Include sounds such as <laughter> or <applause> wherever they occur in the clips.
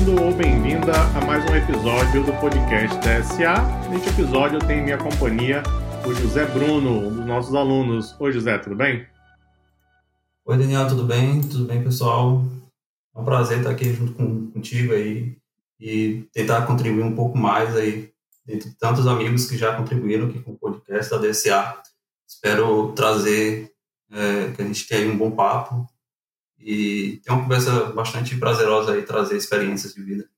bem-vindo ou bem-vinda a mais um episódio do podcast da SA. Neste episódio eu tenho em minha companhia o José Bruno, um dos nossos alunos. Oi, José, tudo bem? Oi, Daniel, tudo bem? Tudo bem, pessoal? É um prazer estar aqui junto contigo aí e tentar contribuir um pouco mais aí, dentre tantos amigos que já contribuíram aqui com o podcast da DSA. Espero trazer, é, que a gente tenha um bom papo e ter uma conversa bastante prazerosa aí, trazer experiências de vida.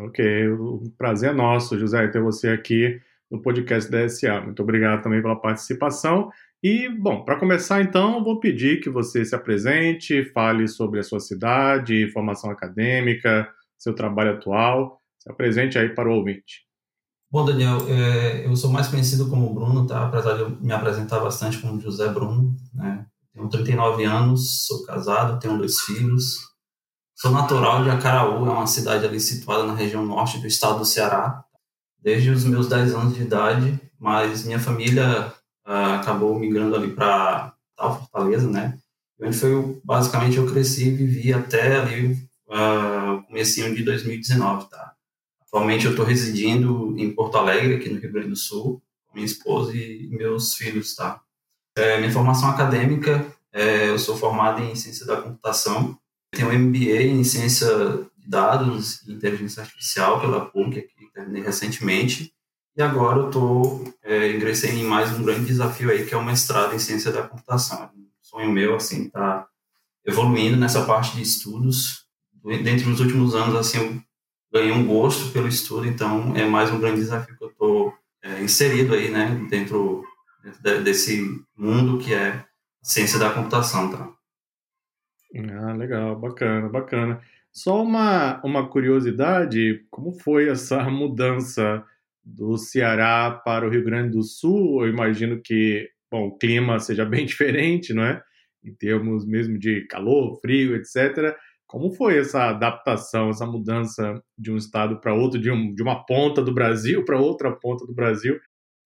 Ok, o prazer é nosso, José, ter você aqui no podcast da SA. Muito obrigado também pela participação. E, bom, para começar então, vou pedir que você se apresente, fale sobre a sua cidade, formação acadêmica, seu trabalho atual. Se apresente aí para o ouvinte. Bom, Daniel, é, eu sou mais conhecido como Bruno, tá? Apesar de eu me apresentar bastante como José Bruno, né? Tenho 39 anos, sou casado, tenho dois filhos. Sou natural de Acaraú, é uma cidade ali situada na região norte do estado do Ceará. Desde os meus 10 anos de idade, mas minha família uh, acabou migrando ali para tal Fortaleza, né? Onde foi basicamente eu cresci e vivi até ali o comecinho de 2019, tá? Atualmente eu estou residindo em Porto Alegre, aqui no Rio Grande do Sul, com minha esposa e meus filhos, tá? É, minha formação acadêmica, é, eu sou formado em ciência da computação, tenho um MBA em ciência de dados e inteligência artificial pela PUC, que terminei recentemente, e agora eu tô, é, ingressei em mais um grande desafio aí, que é o mestrado em ciência da computação. Um sonho meu, assim, tá evoluindo nessa parte de estudos. Dentre os últimos anos, assim, eu ganhei um gosto pelo estudo, então é mais um grande desafio que eu tô é, inserido aí, né, dentro desse mundo que é a ciência da computação, tá? Ah, legal, bacana, bacana. Só uma, uma curiosidade, como foi essa <laughs> mudança do Ceará para o Rio Grande do Sul? Eu imagino que, bom, o clima seja <laughs> bem diferente, não é? Em termos mesmo de calor, frio, etc. Como foi essa adaptação, essa mudança de um estado para outro, de, um, de uma ponta do Brasil <laughs> para outra ponta do Brasil?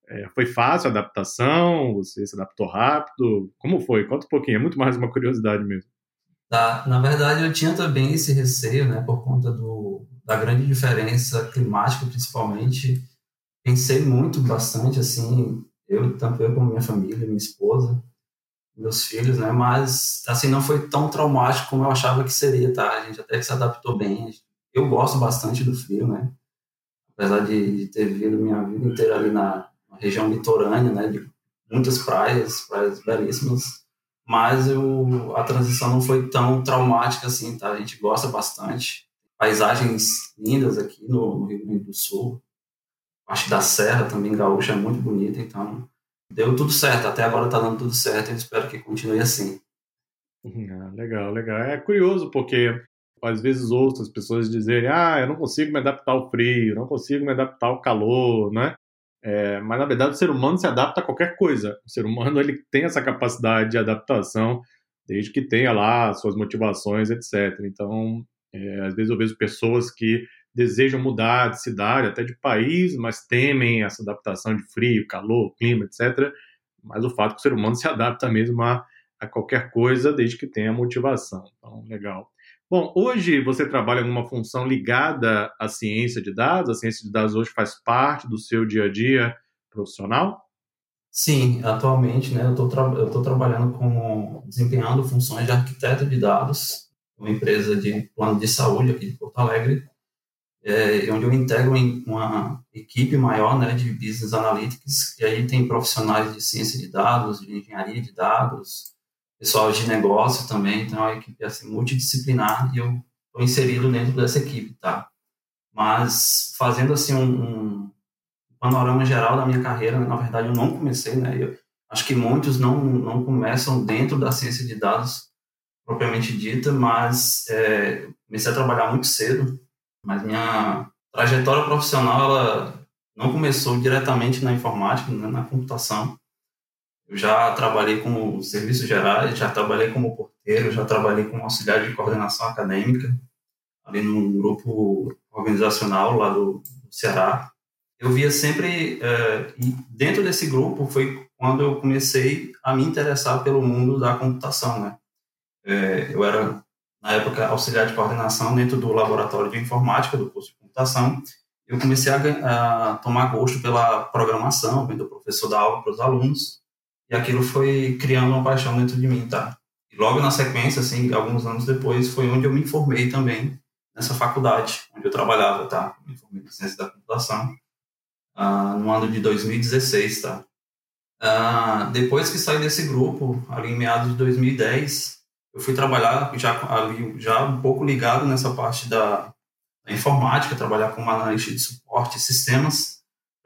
É, foi fácil a adaptação? Você se adaptou rápido? Como foi? Conta um pouquinho, é muito mais uma curiosidade mesmo. Tá, na verdade, eu tinha também esse receio, né, por conta do, da grande diferença climática, principalmente. Pensei muito, bastante, assim, eu, tanto eu como minha família, minha esposa, meus filhos, né, mas, assim, não foi tão traumático como eu achava que seria, tá? A gente até se adaptou bem. Eu gosto bastante do frio, né? Apesar de, de ter vivido minha vida inteira ali na, região litorânea, né, de muitas praias, praias belíssimas, mas eu, a transição não foi tão traumática assim, tá? A gente gosta bastante. Paisagens lindas aqui no, no Rio Grande do Sul. Acho da Serra também, Gaúcha, é muito bonita, então deu tudo certo. Até agora tá dando tudo certo, eu espero que continue assim. <laughs> Ah, legal, legal. É curioso porque às vezes ouço as pessoas dizerem: ah, eu não consigo me adaptar ao frio, não consigo me adaptar ao calor, né? É, mas, na verdade, o ser humano se adapta a qualquer coisa. O ser humano ele tem essa capacidade de adaptação, desde que tenha lá suas motivações, etc. Então, é, às vezes eu vejo pessoas que desejam mudar de cidade, até de país, mas temem essa adaptação de frio, calor, clima, etc. Mas o fato é que o ser humano se adapta mesmo a, a qualquer coisa, desde que tenha motivação. Então, legal. Bom, hoje você trabalha em uma função ligada à ciência de dados? A ciência de dados hoje faz parte do seu dia a dia profissional? Sim, atualmente né, eu estou tra trabalhando como desempenhando funções de arquiteto de dados, uma empresa de plano de saúde aqui de Porto Alegre, é, onde eu integro em uma equipe maior né, de business analytics, e aí tem profissionais de ciência de dados, de engenharia de dados, pessoal de negócio também, então é uma equipe assim, multidisciplinar e eu estou inserido dentro dessa equipe, tá? Mas fazendo assim um, um panorama geral da minha carreira, né? na verdade eu não comecei, né? Eu acho que muitos não, não começam dentro da ciência de dados propriamente dita, mas é, comecei a trabalhar muito cedo, mas minha trajetória profissional ela não começou diretamente na informática, né? na computação, eu já trabalhei como serviços gerais, já trabalhei como porteiro, já trabalhei como auxiliar de coordenação acadêmica, ali num grupo organizacional lá do, do Ceará. Eu via sempre, é, e dentro desse grupo foi quando eu comecei a me interessar pelo mundo da computação, né? É, eu era, na época auxiliar de coordenação dentro do laboratório de informática do curso de computação, eu comecei a, a tomar gosto pela programação, vendo o professor dar aula para os alunos, e aquilo foi criando uma paixão dentro de mim, tá? E logo na sequência, assim, alguns anos depois, foi onde eu me formei também nessa faculdade, onde eu trabalhava, tá? Me formei em ciência da computação, uh, no ano de 2016, tá? Uh, depois que saí desse grupo, ali em meados de 2010, eu fui trabalhar já ali já um pouco ligado nessa parte da, da informática, trabalhar como analista de suporte sistemas,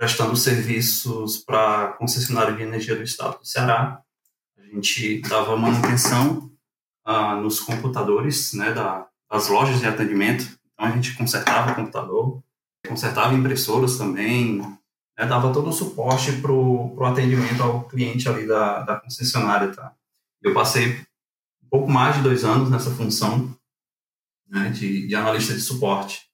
prestando serviços para concessionária de energia do estado do Ceará. A gente dava manutenção uh, nos computadores né, da, das lojas de atendimento. Então a gente consertava o computador, consertava impressoras também, né, dava todo o suporte para o atendimento ao cliente ali da, da concessionária. Tá? Eu passei um pouco mais de dois anos nessa função né, de, de analista de suporte.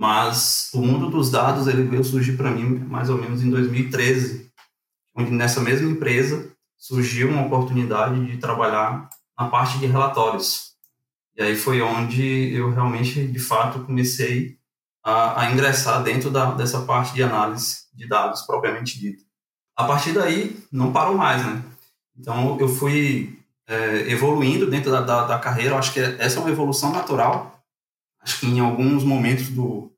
Mas o mundo dos dados ele veio surgir para mim mais ou menos em 2013, onde nessa mesma empresa surgiu uma oportunidade de trabalhar na parte de relatórios. E aí foi onde eu realmente, de fato, comecei a, a ingressar dentro da, dessa parte de análise de dados propriamente dita. A partir daí, não parou mais, né? Então, eu fui é, evoluindo dentro da, da, da, carreira. Eu acho que essa é uma evolução natural. Acho que em alguns momentos do,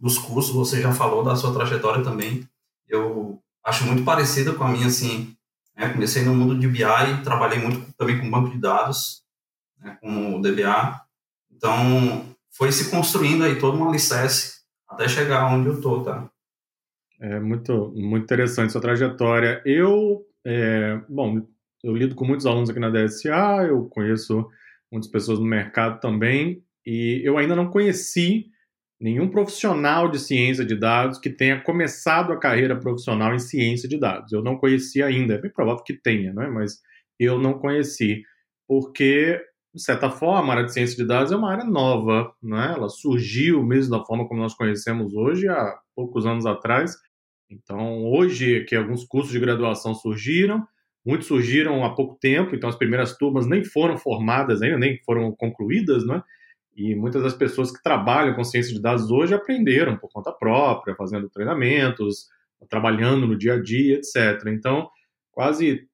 dos cursos, você já falou da sua trajetória também. Eu acho muito parecida com a minha, assim. Né? Comecei no mundo de BI, trabalhei muito também com banco de dados, né? com o DBA. Então, foi se construindo aí todo um alicerce até chegar onde eu tô, tá? É muito, muito interessante sua trajetória. Eu, é, bom, eu lido com muitos alunos aqui na DSA, eu conheço muitas pessoas no mercado também, e eu ainda não conheci nenhum profissional de ciência de dados que tenha começado a carreira profissional em ciência de dados. Eu não conheci ainda, é bem provável que tenha, né? mas eu não conheci, porque de certa forma, a área de ciência de dados é uma área nova, né? Ela surgiu mesmo da forma como nós conhecemos hoje há poucos anos atrás. Então, hoje que alguns cursos de graduação surgiram, muitos surgiram há pouco tempo, então as primeiras turmas nem foram formadas ainda, nem foram concluídas, né? E muitas das pessoas que trabalham com ciência de dados hoje aprenderam por conta própria, fazendo treinamentos, trabalhando no dia a dia, etc. Então, quase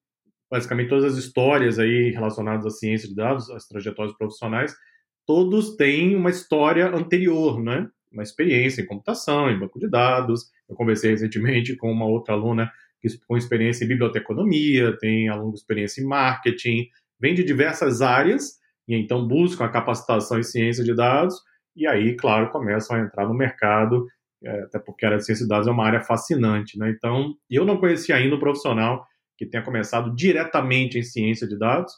basicamente todas as histórias aí relacionadas à ciência de dados, às trajetórias profissionais, todos têm uma história anterior, né? Uma experiência em computação, em banco de dados. Eu conversei recentemente com uma outra aluna que com experiência em biblioteconomia, tem aluno com experiência em marketing, vem de diversas áreas e então buscam a capacitação em ciência de dados e aí, claro, começam a entrar no mercado, é, até porque a área de ciência de dados é uma área fascinante, né? Então, eu não conhecia ainda um profissional que tenha começado diretamente em ciência de dados,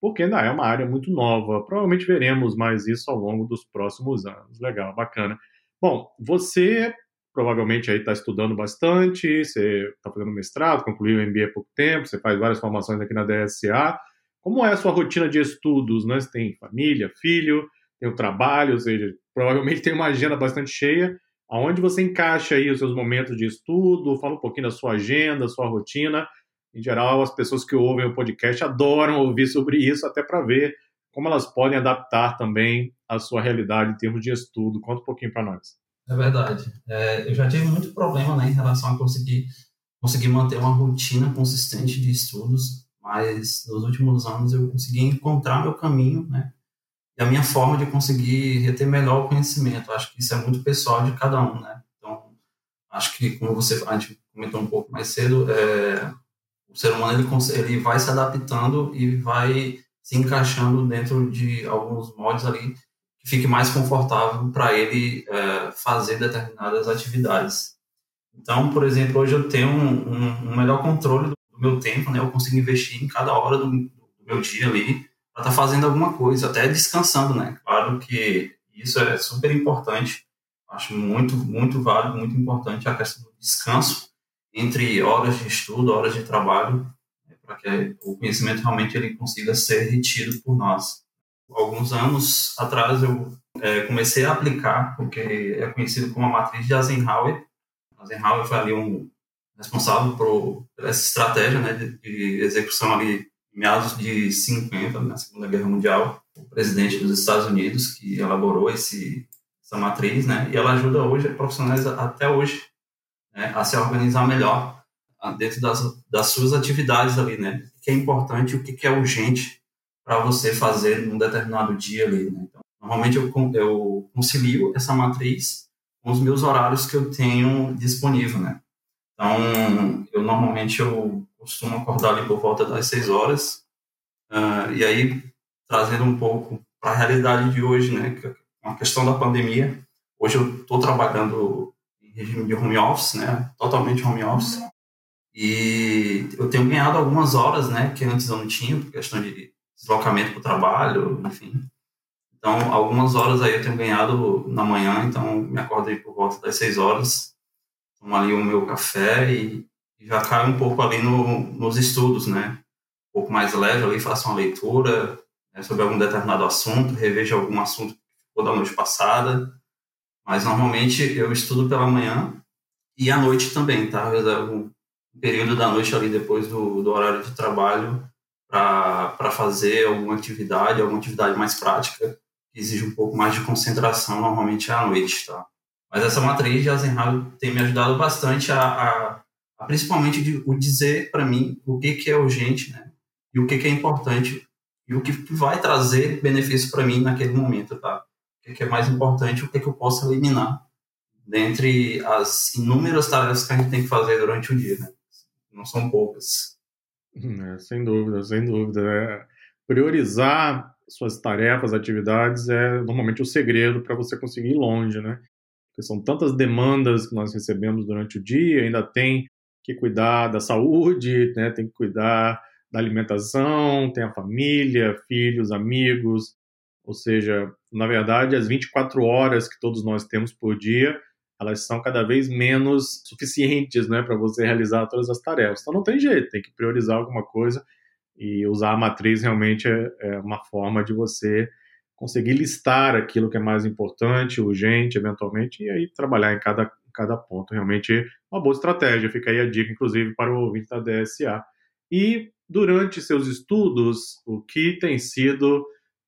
porque ainda é uma área muito nova. Provavelmente veremos mais isso ao longo dos próximos anos. Legal, bacana. Bom, você provavelmente aí está estudando bastante, você está fazendo mestrado, concluiu o MBA há pouco tempo, você faz várias formações aqui na DSA. Como é a sua rotina de estudos? Né? Você tem família, filho, tem o trabalho, ou seja, provavelmente tem uma agenda bastante cheia. Aonde você encaixa aí os seus momentos de estudo? Fala um pouquinho da sua agenda, sua rotina em geral, as pessoas que ouvem o podcast adoram ouvir sobre isso, até para ver como elas podem adaptar também a sua realidade em termos de estudo. Conta um pouquinho para nós. É verdade. É, eu já tive muito problema né, em relação a conseguir, conseguir manter uma rotina consistente de estudos, mas nos últimos anos eu consegui encontrar meu caminho, né? E a minha forma de conseguir reter melhor o conhecimento. Acho que isso é muito pessoal de cada um, né? Então, acho que, como você a gente comentou um pouco mais cedo, é, o ser humano ele, ele vai se adaptando e vai se encaixando dentro de alguns modos ali que fique mais confortável para ele é, fazer determinadas atividades. Então, por exemplo, hoje eu tenho um, um, um melhor controle do, do, meu tempo, né? Eu consigo investir em cada hora do, do meu dia ali para estar tá fazendo alguma coisa, até descansando, né? Claro que isso é super importante. Acho muito, muito válido, muito importante a questão do descanso entre horas de estudo, horas de trabalho, né, para que o conhecimento realmente ele consiga ser retido por nós. Alguns anos atrás eu é, comecei a aplicar, porque é conhecido como a matriz de Eisenhower. Eisenhower foi ali um responsável por essa estratégia né, de, execução ali meados de 50, na Segunda Guerra Mundial, o presidente dos Estados Unidos que elaborou esse, essa matriz, né? E ela ajuda hoje profissionais até hoje né, a se organizar melhor dentro das, das suas atividades ali, né? O que é importante, o que é urgente para você fazer num determinado dia ali, né? Então, normalmente eu, eu concilio essa matriz com os meus horários que eu tenho disponível, né? Então, eu normalmente eu costumo acordar ali por volta das 6 horas, uh, e aí trazendo um pouco para a realidade de hoje, né, que é a questão da pandemia. Hoje eu estou trabalhando em regime de home office, né, totalmente home office, e eu tenho ganhado algumas horas, né, que antes eu não tinha, por questão de deslocamento para o trabalho, enfim. Então, algumas horas aí eu tenho ganhado na manhã, então me acordo aí por volta das 6 horas, tomo ali o meu café e, e já caio um pouco ali no, nos estudos, né? Um pouco mais leve ali, faço uma leitura né, sobre algum determinado assunto, revejo algum assunto que ficou da noite passada, mas normalmente eu estudo pela manhã e à noite também, tá? Eu reservo período da noite ali depois do, do horário de trabalho para fazer alguma atividade, alguma atividade mais prática, que exige um pouco mais de concentração, normalmente é à noite, tá? Mas essa matriz de Eisenhower tem me ajudado bastante a, a, a principalmente de, o dizer para mim o que, que é urgente, né? E o que, que é importante e o que vai trazer benefício para mim naquele momento, tá? O que, que é mais importante, o que, que eu posso eliminar dentre as inúmeras tarefas que a gente tem que fazer durante o dia, né? não são poucas. É, sem dúvida, sem dúvida. É, priorizar suas tarefas, atividades é normalmente o segredo para você conseguir ir longe, né? Porque são tantas demandas que nós recebemos durante o dia, ainda tem que cuidar da saúde, né? tem que cuidar da alimentação, tem a família, filhos, amigos, ou seja, na verdade, as 24 horas que todos nós temos por dia elas são cada vez menos suficientes né, para você realizar todas as tarefas. Então não tem jeito, tem que priorizar alguma coisa e usar a matriz realmente é, é uma forma de você conseguir listar aquilo que é mais importante, urgente, eventualmente, e aí trabalhar em cada, cada ponto. Realmente uma boa estratégia. Fica aí a dica, inclusive, para o ouvinte da DSA. E durante seus estudos, o que tem sido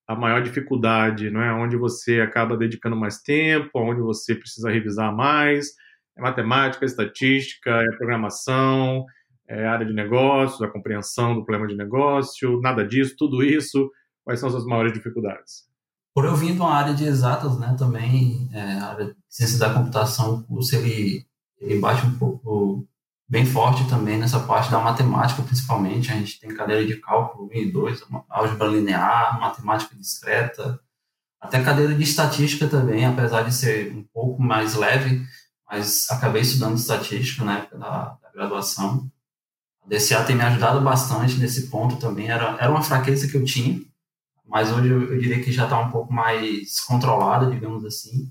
a maior dificuldade, não é? Onde você acaba dedicando mais tempo, onde você precisa revisar mais. É matemática, é estatística, é programação, é área de negócios, a compreensão do problema de negócio, nada disso, tudo isso. Quais são as suas maiores dificuldades? Por eu vim de uma área de exatas, né, também, é, a área de ciência da computação, o curso ele, ele bate um pouco bem forte também nessa parte da matemática, principalmente. A gente tem cadeira de cálculo 1 e 2, álgebra linear, matemática discreta, até cadeira de estatística também, apesar de ser um pouco mais leve, mas acabei estudando estatística na época da, da graduação. A DCA tem me ajudado bastante nesse ponto também. Era, era uma fraqueza que eu tinha, mas hoje eu, eu diria que já está um pouco mais controlada, digamos assim.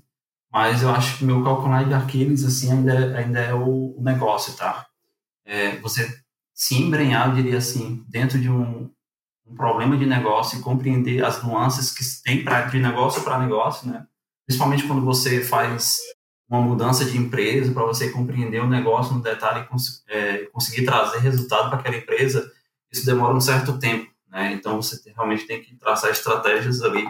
Mas eu acho que meu calcular de Aquiles, assim, ainda, é, ainda é o, o negócio, tá? É, você se embrenhar, eu diria assim, dentro de um, um problema de negócio e compreender as nuances que tem pra, de negócio para negócio, né? Principalmente quando você faz uma mudança de empresa, para você compreender o negócio no detalhe e cons é, conseguir trazer resultado para aquela empresa, isso demora um certo tempo, né? Então você realmente tem que traçar estratégias ali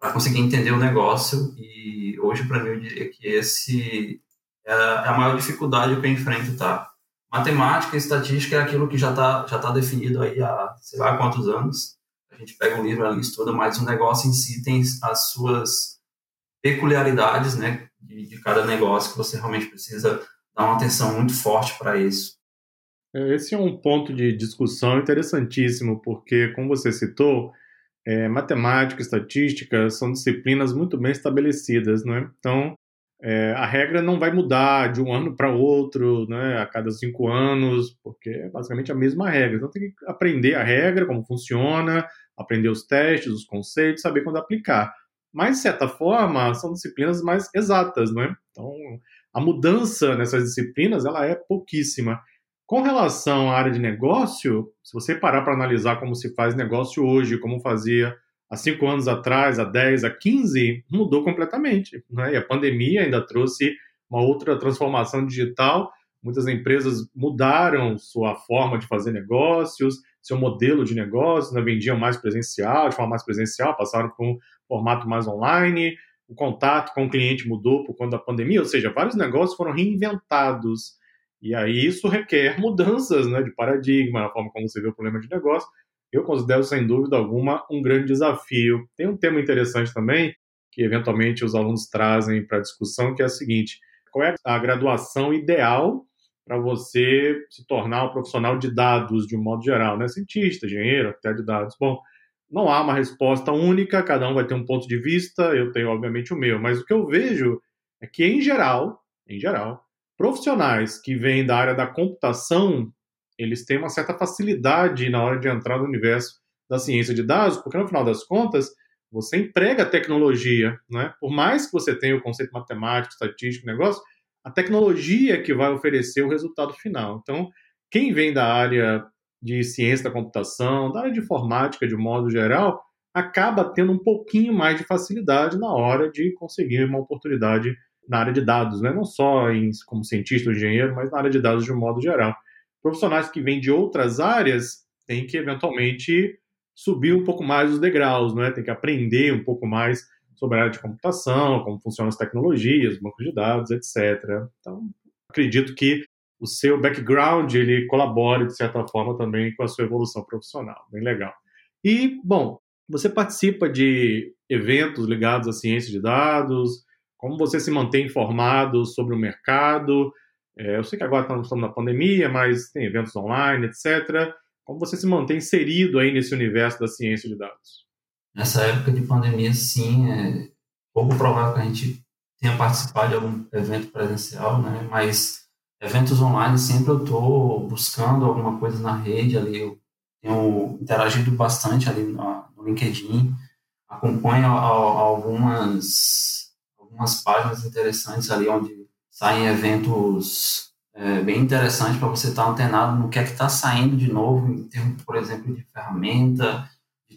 para conseguir entender o negócio e hoje para mim eu diria que esse é, é a maior dificuldade que eu enfrento, tá? Matemática e estatística é aquilo que já está já tá definido aí há sei lá quantos anos. A gente pega um livro ali, estuda, mas o negócio em si tem as suas peculiaridades, né, de, de cada negócio que você realmente precisa dar uma atenção muito forte para isso. Esse é um ponto de discussão interessantíssimo, porque, como você citou, é, matemática, estatística são disciplinas muito bem estabelecidas, né? Então, é, a regra não vai mudar de um ano para outro, né, a cada cinco anos, porque é basicamente a mesma regra. Então, tem que aprender a regra, como funciona, aprender os testes, os conceitos, saber quando aplicar. Mas, de certa forma, são disciplinas mais exatas, né? Então, a mudança nessas disciplinas, ela é pouquíssima. Com relação à área de negócio, se você parar para analisar como se faz negócio hoje, como fazia há cinco anos atrás, há 10, há 15, mudou completamente. Né? E a pandemia ainda trouxe uma outra transformação digital. Muitas empresas mudaram sua forma de fazer negócios, seu modelo de negócio, né? vendiam mais presencial, de forma mais presencial, passaram para um formato mais online, o contato com o cliente mudou por conta da pandemia, ou seja, vários negócios foram reinventados. E aí isso requer mudanças né, de paradigma, na forma como você vê o problema de negócio. Eu considero, sem dúvida alguma, um grande desafio. Tem um tema interessante também, que eventualmente os alunos trazem para a discussão, que é o seguinte: qual é a graduação ideal para você se tornar um profissional de dados de um modo geral, né? Cientista, engenheiro, arquiteto de dados. Bom, não há uma resposta única, cada um vai ter um ponto de vista, eu tenho obviamente o meu, mas o que eu vejo é que em geral, em geral, profissionais que vêm da área da computação, eles têm uma certa facilidade na hora de entrar no universo da ciência de dados, porque no final das contas, você emprega a tecnologia, né? Por mais que você tenha o conceito matemático, estatístico, negócio, a tecnologia que vai oferecer o resultado final. Então, quem vem da área de ciência da computação, da área de informática de modo geral, acaba tendo um pouquinho mais de facilidade na hora de conseguir uma oportunidade na área de dados, né? não só em, como cientista ou engenheiro, mas na área de dados de um modo geral. Profissionais que vêm de outras áreas têm que eventualmente subir um pouco mais os degraus, né? tem que aprender um pouco mais sobre a área de computação, como funcionam as tecnologias, bancos de dados, etc. Então, acredito que o seu background ele colabore de certa forma também com a sua evolução profissional, bem legal. E bom, você participa de eventos ligados à ciência de dados, como você se mantém informado sobre o mercado? É, eu sei que agora estamos na pandemia, mas tem eventos online, etc. Como você se mantém inserido aí nesse universo da ciência de dados? Nessa época de pandemia, sim, é pouco provável que a gente tenha participado de algum evento presencial, né? Mas eventos online sempre eu estou buscando alguma coisa na rede ali. Eu tenho interagido bastante ali no, LinkedIn, acompanho algumas algumas páginas interessantes ali onde saem eventos é, bem interessantes para você estar tá antenado no que é que está saindo de novo em termos, por exemplo, de ferramenta,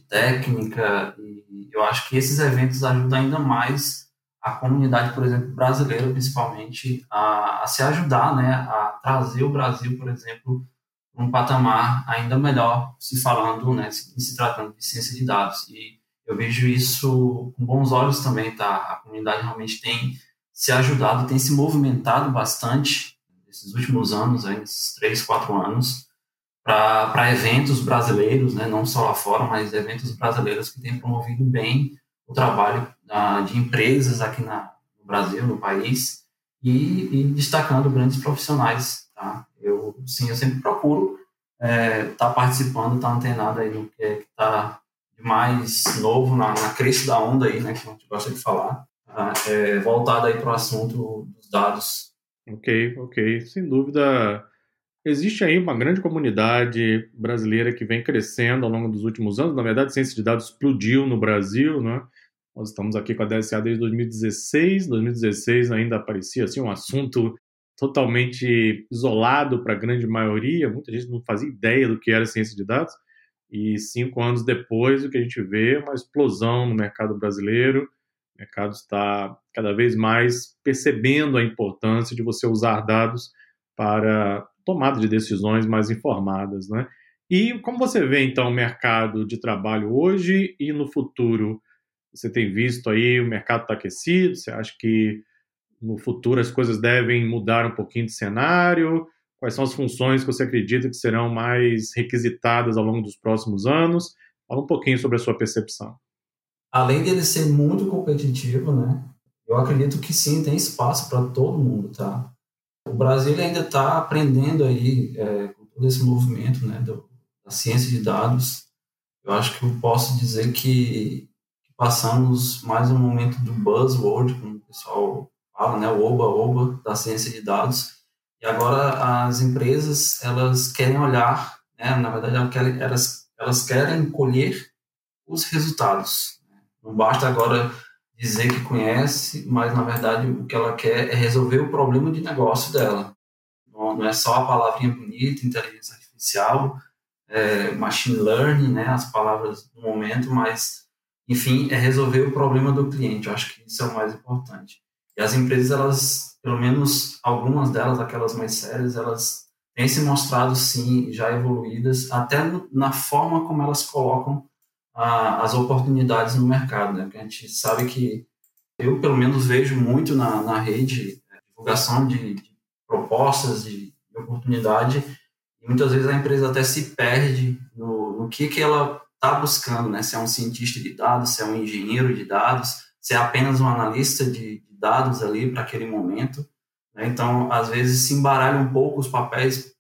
técnica, e eu acho que esses eventos ajudam ainda mais a comunidade, por exemplo, brasileira, principalmente, a, a se ajudar, né, a trazer o Brasil, por exemplo, um patamar ainda melhor, se falando, né, se, se tratando de ciência de dados. E eu vejo isso com bons olhos também, tá? A comunidade realmente tem se ajudado, tem se movimentado bastante nesses últimos anos, aí, nesses três, quatro anos, para eventos brasileiros, né, não só lá fora, mas eventos brasileiros que têm promovido bem o trabalho uh, de empresas aqui na, no Brasil, no país, e, e destacando grandes profissionais. Tá? Eu, sim, eu sempre procuro estar é, tá participando, estar tá antenado aí no que é está mais novo na, na crista da onda aí, né, que a gente gosta de falar, tá? é, voltado aí para o assunto dos dados. Ok, ok, sem dúvida Existe aí uma grande comunidade brasileira que vem crescendo ao longo dos últimos anos. Na verdade, a ciência de dados explodiu no Brasil, né? Nós estamos aqui com a DSA desde 2016. 2016 ainda parecia assim um assunto totalmente isolado para a grande maioria. Muita gente não fazia ideia do que era ciência de dados. E cinco anos depois, o que a gente vê é uma explosão no mercado brasileiro. O mercado está cada vez mais percebendo a importância de você usar dados para tomada de decisões mais informadas, né? E como você vê então o mercado de trabalho hoje e no futuro? Você tem visto aí o mercado está aquecido? Você acha que no futuro as coisas devem mudar um pouquinho de cenário? Quais são as funções que você acredita que serão mais requisitadas ao longo dos próximos anos? Fala um pouquinho sobre a sua percepção. Além dele ser muito competitivo, né? Eu acredito que sim, tem espaço para todo mundo, tá? O Brasil ainda está aprendendo aí é, com todo esse movimento né, do, da ciência de dados. Eu acho que eu posso dizer que, que passamos mais um momento do buzzword, como o pessoal fala, né, o oba-oba da ciência de dados. E agora as empresas elas querem olhar, né, na verdade elas querem, elas, elas querem colher os resultados. Não basta agora dizer que conhece, mas na verdade o que ela quer é resolver o problema de negócio dela. Não é só a palavrinha bonita, inteligência artificial, é, machine learning, né, as palavras do momento, mas enfim, é resolver o problema do cliente. Eu acho que isso é o mais importante. E as empresas, elas, pelo menos algumas delas, aquelas mais sérias, elas têm se mostrado, sim, já evoluídas, até na forma como elas colocam a, as oportunidades no mercado, né? Porque a gente sabe que eu, pelo menos, vejo muito na, na rede divulgação de, de propostas, de, de, oportunidade, e muitas vezes a empresa até se perde no, no que, que ela está buscando, né? Se é um cientista de dados, se é um engenheiro de dados, se é apenas um analista de dados ali para aquele momento. Né? Então, às vezes, se embaralha um pouco os papéis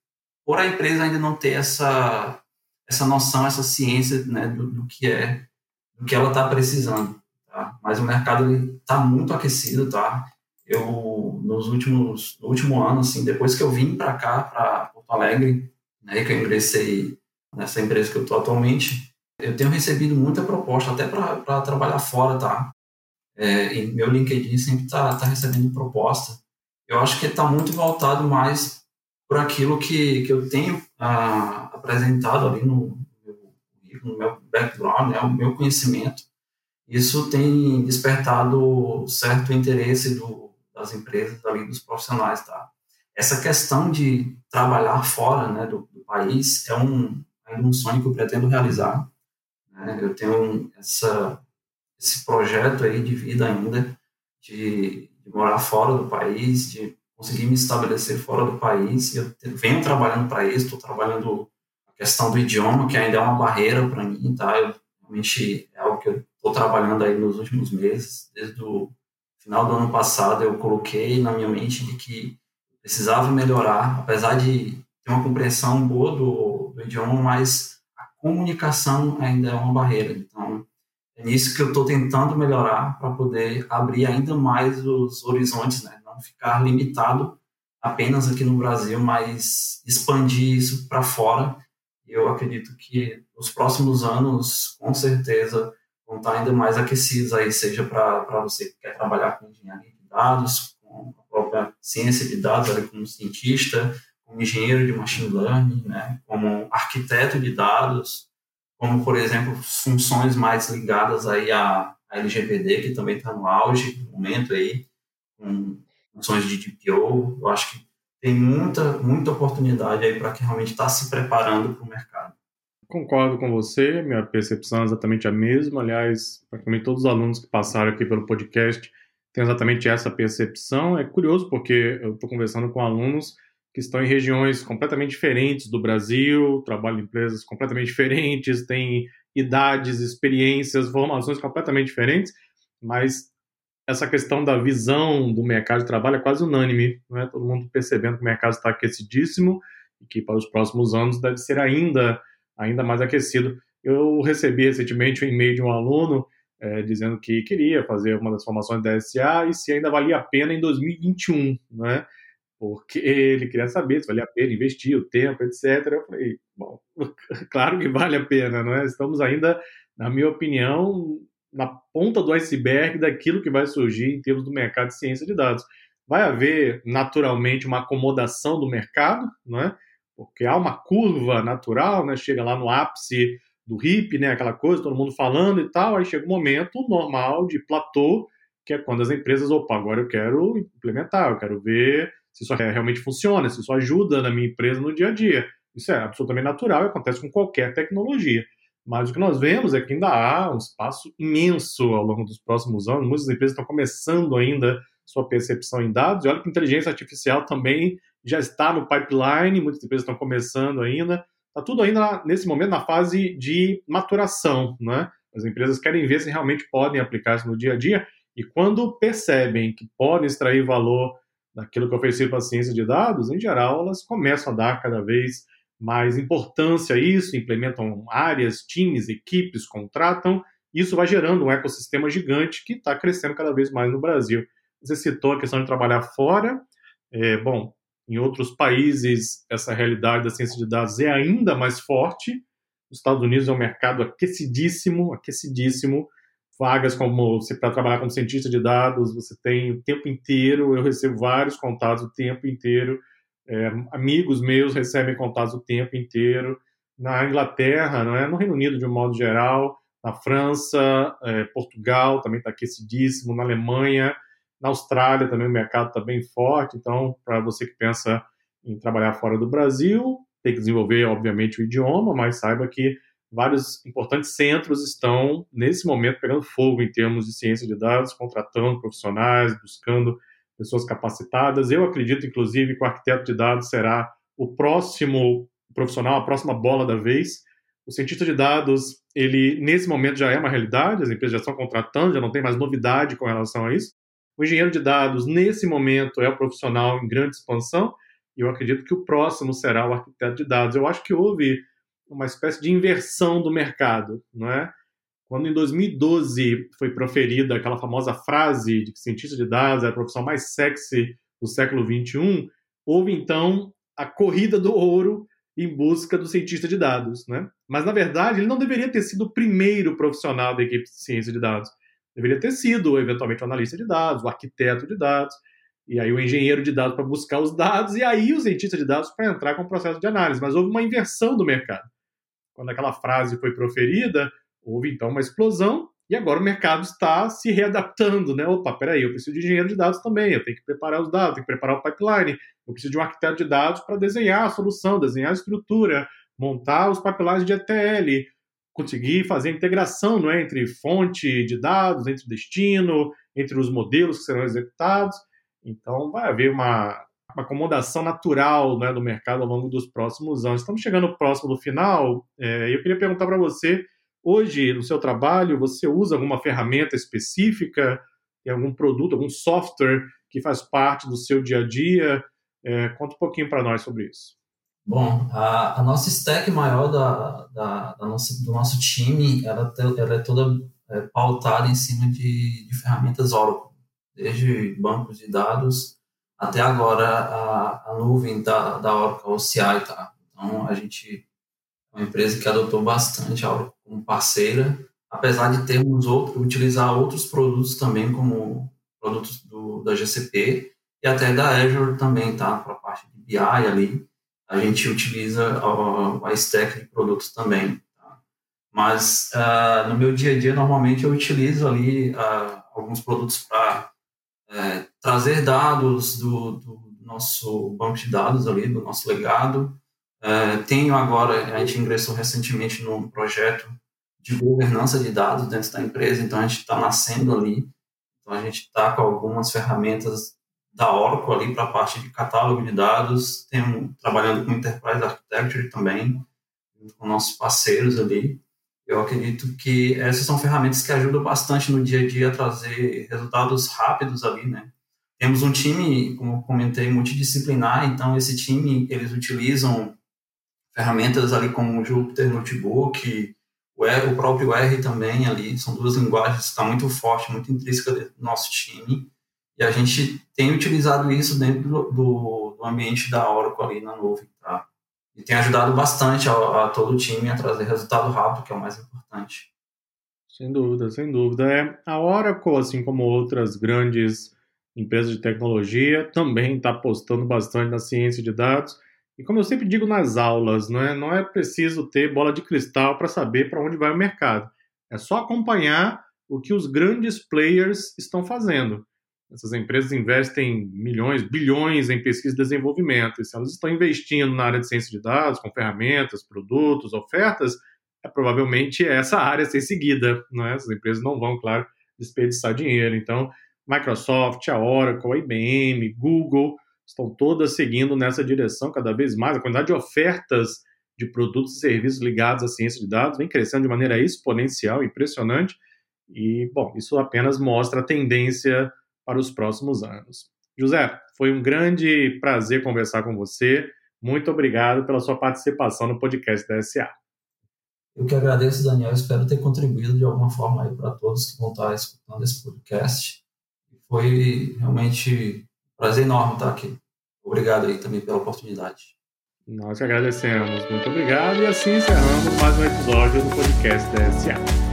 por a empresa ainda não ter essa, essa noção, essa ciência né, do, do que é, do que ela está precisando. Tá? Mas o mercado está muito aquecido, tá? Eu, nos últimos, no último ano, assim, depois que eu vim para cá, para Porto Alegre, né, que eu ingressei nessa empresa que eu estou atualmente, eu tenho recebido muita proposta, até para trabalhar fora, tá? É, meu LinkedIn sempre está tá recebendo proposta. Eu acho que está muito voltado mais por aquilo que, que eu tenho ah, apresentado ali no, no meu background, né, o meu conhecimento. Isso tem despertado certo interesse do, das empresas ali, dos profissionais, tá? Essa questão de trabalhar fora né, do, do país é um, é um sonho que eu pretendo realizar. Né? Eu tenho essa, esse projeto aí de vida ainda, de, de morar fora do país, de conseguir me estabelecer fora do país. Eu venho trabalhando para isso, estou trabalhando a questão do idioma, que ainda é uma barreira para mim, tá? Eu, realmente é algo que eu estou trabalhando aí nos últimos meses, desde o final do ano passado eu coloquei na minha mente de que precisava melhorar, apesar de ter uma compreensão boa do, do idioma, mas a comunicação ainda é uma barreira. Então, é nisso que eu estou tentando melhorar para poder abrir ainda mais os horizontes, né? não ficar limitado apenas aqui no Brasil, mas expandir isso para fora. Eu acredito que os próximos anos, com certeza, vão estar ainda mais aquecidos aí, seja para você que quer trabalhar com engenharia de dados, com a própria ciência de dados, ali como cientista, como engenheiro de machine learning, né, como arquiteto de dados, como, por exemplo, funções mais ligadas aí à, LGPD, que também está no auge no momento aí, com funções de DPO. Eu acho que tem muita, muita oportunidade aí para quem realmente está se preparando para o mercado. Concordo com você, minha percepção é exatamente a mesma. Aliás, praticamente todos os alunos que passaram aqui pelo podcast têm exatamente essa percepção. É curioso porque eu estou conversando com alunos que estão em regiões completamente diferentes do Brasil, trabalham em empresas completamente diferentes, têm idades, experiências, formações completamente diferentes, mas essa questão da visão do mercado de trabalho é quase unânime, né? todo mundo percebendo que o mercado está aquecidíssimo e que para os próximos anos deve ser ainda, ainda mais aquecido. Eu recebi recentemente um e-mail de um aluno é, dizendo que queria fazer uma das formações da SA e se ainda valia a pena em 2021, né? Porque ele queria saber se valia a pena investir o tempo, etc. Eu falei, bom, <laughs> claro que vale a pena, não é? Estamos ainda, na minha opinião, na ponta do iceberg daquilo que vai surgir em termos do mercado de ciência de dados. Vai haver, naturalmente, uma acomodação do mercado, não é? porque há uma curva natural, né? chega lá no ápice do hip, né? aquela coisa, todo mundo falando e tal, aí chega um momento normal de platô, que é quando as empresas, opa, agora eu quero implementar, eu quero ver se isso realmente funciona, se isso ajuda na minha empresa no dia a dia. Isso é absolutamente natural e acontece com qualquer tecnologia. Mas o que nós vemos é que ainda há um espaço imenso ao longo dos próximos anos. Muitas empresas estão começando ainda sua percepção em dados. E olha que inteligência artificial também já está no pipeline, muitas empresas estão começando ainda. Está tudo ainda, nesse momento, na fase de maturação. Né? As empresas querem ver se realmente podem aplicar isso no dia a dia. E quando percebem que podem extrair valor daquilo que é oferecido para a ciência de dados, em geral, elas começam a dar cada vez mais importância a isso, implementam áreas, times, equipes, contratam. Isso vai gerando um ecossistema gigante que está crescendo cada vez mais no Brasil. Você citou a questão de trabalhar fora. É, bom, em outros países, essa realidade da ciência de dados é ainda mais forte. Os Estados Unidos é um mercado aquecidíssimo, aquecidíssimo. Vagas como para trabalhar como cientista de dados, você tem o tempo inteiro. Eu recebo vários contatos o tempo inteiro é, amigos meus recebem contatos o tempo inteiro. Na Inglaterra, não é? no Reino Unido, de um modo geral, na França, é, Portugal também está aquecidíssimo, na Alemanha, na Austrália também o mercado está bem forte. Então, para você que pensa em trabalhar fora do Brasil, tem que desenvolver, obviamente, o idioma, mas saiba que vários importantes centros estão, nesse momento, pegando fogo em termos de ciência de dados, contratando profissionais, buscando pessoas capacitadas. Eu acredito, inclusive, que o arquiteto de dados será o próximo profissional, a próxima bola da vez. O cientista de dados, ele nesse momento já é uma realidade, as empresas já estão contratando, já não tem mais novidade com relação a isso. O engenheiro de dados, nesse momento, é o profissional em grande expansão, e eu acredito que o próximo será o arquiteto de dados. Eu acho que houve uma espécie de inversão do mercado, não é? Quando em 2012 foi proferida aquela famosa frase de que cientista de dados é a profissão mais sexy do século 21, houve então a corrida do ouro em busca do cientista de dados, né? Mas na verdade ele não deveria ter sido o primeiro profissional da equipe de ciência de dados. Deveria ter sido eventualmente o analista de dados, o arquiteto de dados, e aí o engenheiro de dados para buscar os dados e aí o cientista de dados para entrar com o processo de análise. Mas houve uma inversão do mercado. Quando aquela frase foi proferida, houve então uma explosão e agora o mercado está se readaptando, né? Opa, peraí, eu preciso de engenheiro de dados também, eu tenho que preparar os dados, tenho que preparar o pipeline, eu preciso de um arquiteto de dados para desenhar a solução, desenhar a estrutura, montar os pipelines de ETL, conseguir fazer a integração não é, entre fonte de dados, entre destino, entre os modelos que serão executados. Então, vai haver uma, uma acomodação natural né, do mercado ao longo dos próximos anos. Estamos chegando próximo do final, é, eu queria perguntar para você Hoje, no seu trabalho, você usa alguma ferramenta específica, algum produto, algum software que faz parte do seu dia a dia? É, conta um pouquinho para nós sobre isso. Bom, a, a, nossa stack maior da, da, da nossa, do nosso time, ela, ela é toda é, pautada em cima de, de, ferramentas Oracle, desde bancos de dados até agora a, a nuvem da, da Oracle OCI, tá? Então, a gente uma empresa que adotou bastante a Oracle como parceira, apesar de termos outro, utilizar outros produtos também, como produtos do, da GCP e até da Azure também, tá? Para a parte de BI ali, a gente utiliza a, a stack de produtos também. Tá? Mas uh, no meu dia a dia, normalmente eu utilizo ali uh, alguns produtos para é, trazer dados do, do nosso banco de dados ali, do nosso legado, Uh, tenho agora, a gente ingressou recentemente num projeto de governança de dados dentro da empresa, então a gente está nascendo ali, então a gente está com algumas ferramentas da Oracle ali para a parte de catálogo de dados, temos trabalhando com Enterprise Architecture também, com nossos parceiros ali. Eu acredito que essas são ferramentas que ajudam bastante no dia a dia a trazer resultados rápidos ali, né? Temos um time, como eu comentei, multidisciplinar, então esse time, eles utilizam ferramentas ali como o Jupyter Notebook, o, R, o próprio R também ali, são duas linguagens que estão muito forte, muito intrínseca do nosso time, e a gente tem utilizado isso dentro do, do, do ambiente da Oracle ali na nuvem, tá? E tem ajudado bastante a, a, todo o time a trazer resultado rápido, que é o mais importante. Sem dúvida, sem dúvida. É, a Oracle, assim como outras grandes empresas de tecnologia, também está apostando bastante na ciência de dados e como eu sempre digo nas aulas, não é, não é preciso ter bola de cristal para saber para onde vai o mercado. É só acompanhar o que os grandes players estão fazendo. Essas empresas investem milhões, bilhões em pesquisa e desenvolvimento. E se elas estão investindo na área de ciência de dados, com ferramentas, produtos, ofertas, é provavelmente essa área a ser seguida. Não é? Essas empresas não vão, claro, desperdiçar dinheiro. Então, Microsoft, a Oracle, a IBM, Google, estão todas seguindo nessa direção cada vez mais. A quantidade de ofertas de produtos e serviços ligados à ciência de dados vem crescendo de maneira exponencial, impressionante. E, bom, isso apenas mostra a tendência para os próximos anos. José, foi um grande prazer conversar com você. Muito obrigado pela sua participação no podcast da SA. Eu que agradeço, Daniel. Espero ter contribuído de alguma forma para todos que vão estar escutando esse podcast. Foi realmente Prazer enorme estar aqui. Obrigado aí também pela oportunidade. Nós que agradecemos. Muito obrigado. E assim encerramos mais um episódio do podcast da SA.